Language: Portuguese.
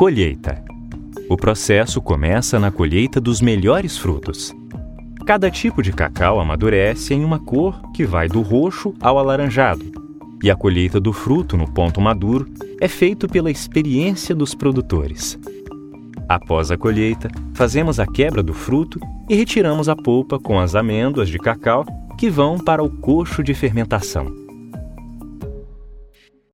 Colheita. O processo começa na colheita dos melhores frutos. Cada tipo de cacau amadurece em uma cor que vai do roxo ao alaranjado, e a colheita do fruto no ponto maduro é feito pela experiência dos produtores. Após a colheita, fazemos a quebra do fruto e retiramos a polpa com as amêndoas de cacau que vão para o coxo de fermentação.